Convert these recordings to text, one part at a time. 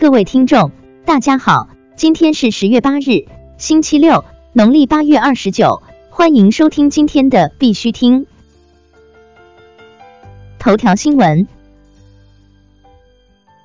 各位听众，大家好，今天是十月八日，星期六，农历八月二十九，欢迎收听今天的必须听头条新闻。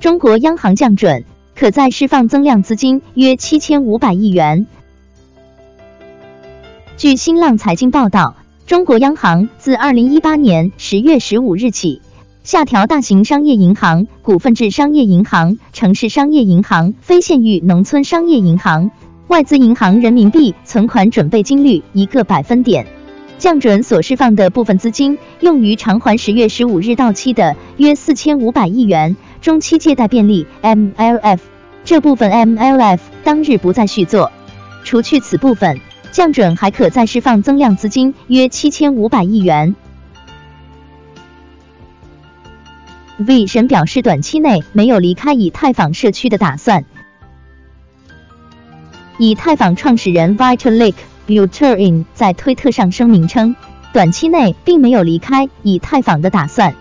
中国央行降准，可再释放增量资金约七千五百亿元。据新浪财经报道，中国央行自二零一八年十月十五日起。下调大型商业银行、股份制商业银行、城市商业银行、非县域农村商业银行、外资银行人民币存款准备金率一个百分点。降准所释放的部分资金用于偿还十月十五日到期的约四千五百亿元中期借贷便利 （MLF），这部分 MLF 当日不再续作。除去此部分，降准还可再释放增量资金约七千五百亿元。V 神表示，短期内没有离开以太坊社区的打算。以太坊创始人 Vitalik Buterin 在推特上声明称，短期内并没有离开以太坊的打算。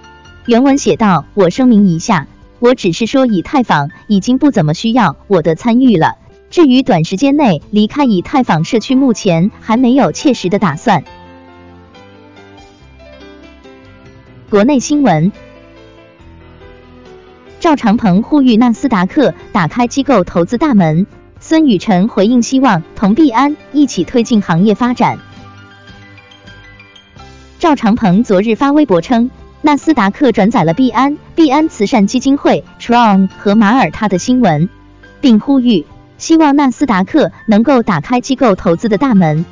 原文写道：“我声明一下，我只是说以太坊已经不怎么需要我的参与了。至于短时间内离开以太坊社区，目前还没有切实的打算。”国内新闻。赵长鹏呼吁纳斯达克打开机构投资大门，孙雨晨回应希望同币安一起推进行业发展。赵长鹏昨日发微博称，纳斯达克转载了币安、币安慈善基金会 Tron 和马耳他的新闻，并呼吁希望纳斯达克能够打开机构投资的大门。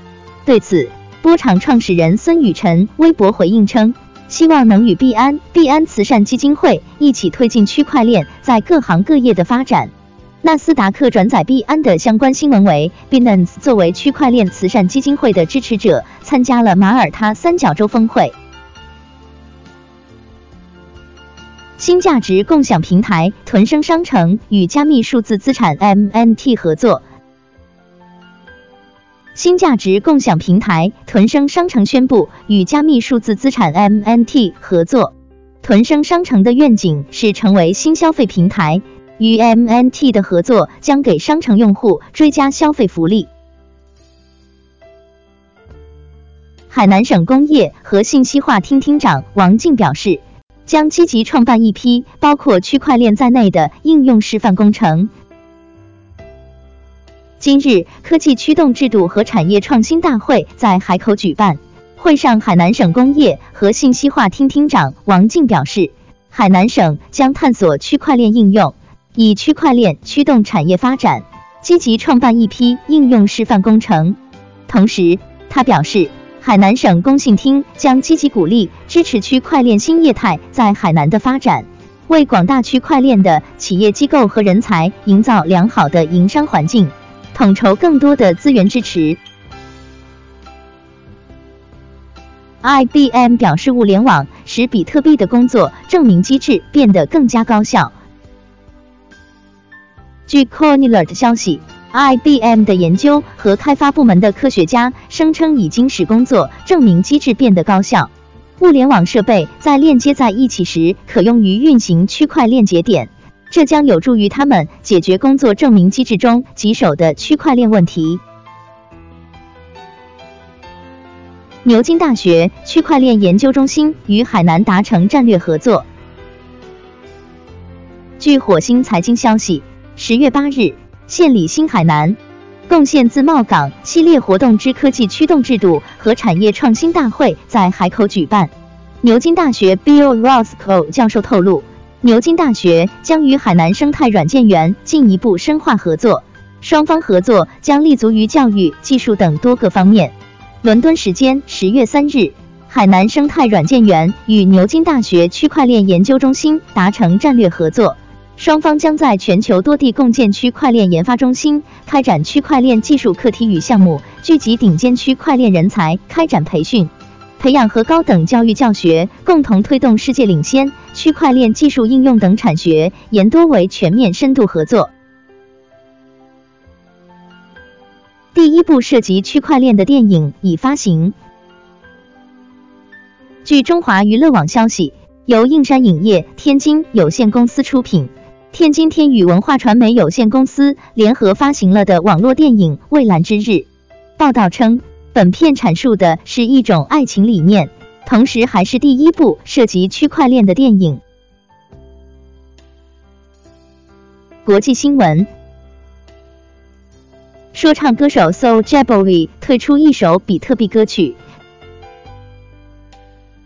对此，波场创始人孙雨晨微博回应称。希望能与币安、币安慈善基金会一起推进区块链在各行各业的发展。纳斯达克转载币安的相关新闻为，Binance 作为区块链慈善基金会的支持者，参加了马耳他三角洲峰会。新价值共享平台屯生商城与加密数字资产 MNT 合作。新价值共享平台屯生商城宣布与加密数字资产 MNT 合作。屯生商城的愿景是成为新消费平台，与 MNT 的合作将给商城用户追加消费福利。海南省工业和信息化厅厅长王静表示，将积极创办一批包括区块链在内的应用示范工程。今日，科技驱动制度和产业创新大会在海口举办。会上，海南省工业和信息化厅厅长王静表示，海南省将探索区块链应用，以区块链驱动产业发展，积极创办一批应用示范工程。同时，他表示，海南省工信厅将积极鼓励支持区块链新业态在海南的发展，为广大区块链的企业机构和人才营造良好的营商环境。统筹更多的资源支持。IBM 表示，物联网使比特币的工作证明机制变得更加高效。据 Coinalert 的消息，IBM 的研究和开发部门的科学家声称，已经使工作证明机制变得高效。物联网设备在链接在一起时，可用于运行区块链节点。这将有助于他们解决工作证明机制中棘手的区块链问题。牛津大学区块链研究中心与海南达成战略合作。据火星财经消息，十月八日，县里新海南贡献自贸港系列活动之科技驱动制度和产业创新大会在海口举办。牛津大学 Bill Roscoe 教授透露。牛津大学将与海南生态软件园进一步深化合作，双方合作将立足于教育、技术等多个方面。伦敦时间十月三日，海南生态软件园与牛津大学区块链研究中心达成战略合作，双方将在全球多地共建区块链研发中心，开展区块链技术课题与项目，聚集顶尖区块链人才，开展培训。培养和高等教育教学，共同推动世界领先区块链技术应用等产学研多维全面深度合作。第一部涉及区块链的电影已发行。据中华娱乐网消息，由映山影业天津有限公司出品，天津天宇文化传媒有限公司联合发行了的网络电影《蔚蓝之日》。报道称，本片阐述的是一种爱情理念，同时还是第一部涉及区块链的电影。国际新闻：说唱歌手 Soulja Boy 退出一首比特币歌曲。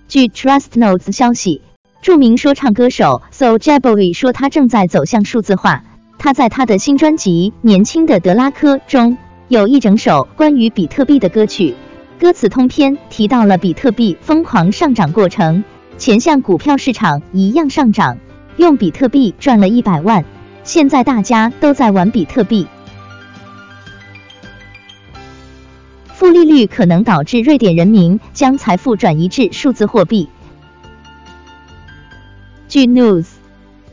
据 Trust Notes 消息。著名说唱歌手 Soulja Boy 说，他正在走向数字化。他在他的新专辑《年轻的德拉科》中有一整首关于比特币的歌曲，歌词通篇提到了比特币疯狂上涨过程，钱像股票市场一样上涨，用比特币赚了一百万。现在大家都在玩比特币，负利率可能导致瑞典人民将财富转移至数字货币。据 News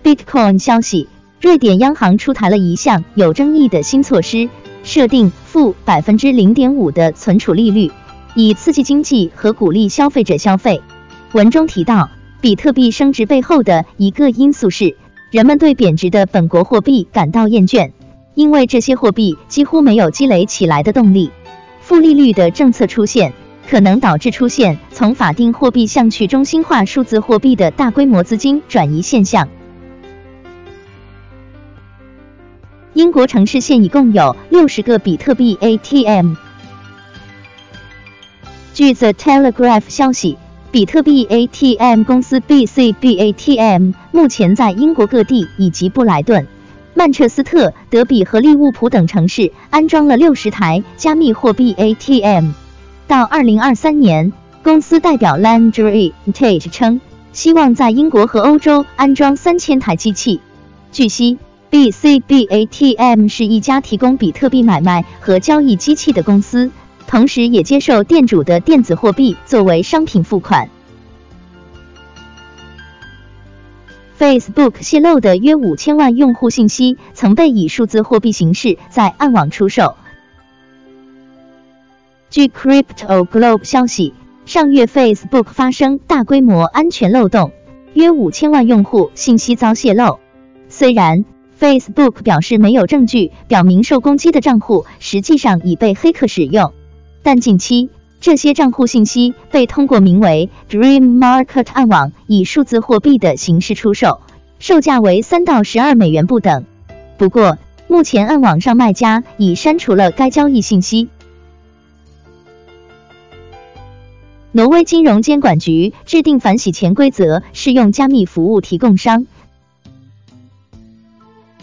Bitcoin 消息，瑞典央行出台了一项有争议的新措施，设定负百分之零点五的存储利率，以刺激经济和鼓励消费者消费。文中提到，比特币升值背后的一个因素是，人们对贬值的本国货币感到厌倦，因为这些货币几乎没有积累起来的动力。负利率的政策出现。可能导致出现从法定货币向去中心化数字货币的大规模资金转移现象。英国城市现已共有六十个比特币 ATM。据 The Telegraph 消息，比特币 ATM 公司 BCBATM 目前在英国各地以及布莱顿、曼彻斯特、德比和利物浦等城市安装了六十台加密货币 ATM。到二零二三年，公司代表 Landry Tate 称，希望在英国和欧洲安装三千台机器。据悉，BCBATM 是一家提供比特币买卖和交易机器的公司，同时也接受店主的电子货币作为商品付款。Facebook 泄露的约五千万用户信息曾被以数字货币形式在暗网出售。据 Crypto Globe 消息，上月 Facebook 发生大规模安全漏洞，约五千万用户信息遭泄露。虽然 Facebook 表示没有证据表明受攻击的账户实际上已被黑客使用，但近期这些账户信息被通过名为 Dream Market 暗网以数字货币的形式出售，售价为三到十二美元不等。不过，目前暗网上卖家已删除了该交易信息。挪威金融监管局制定反洗钱规则，适用加密服务提供商。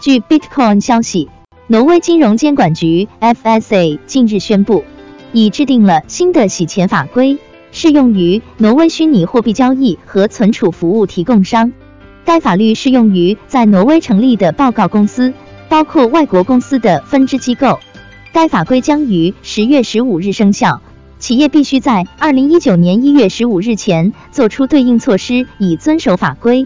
据 Bitcoin 消息，挪威金融监管局 FSA 近日宣布，已制定了新的洗钱法规，适用于挪威虚拟货币交易和存储服务提供商。该法律适用于在挪威成立的报告公司，包括外国公司的分支机构。该法规将于十月十五日生效。企业必须在二零一九年一月十五日前做出对应措施，以遵守法规。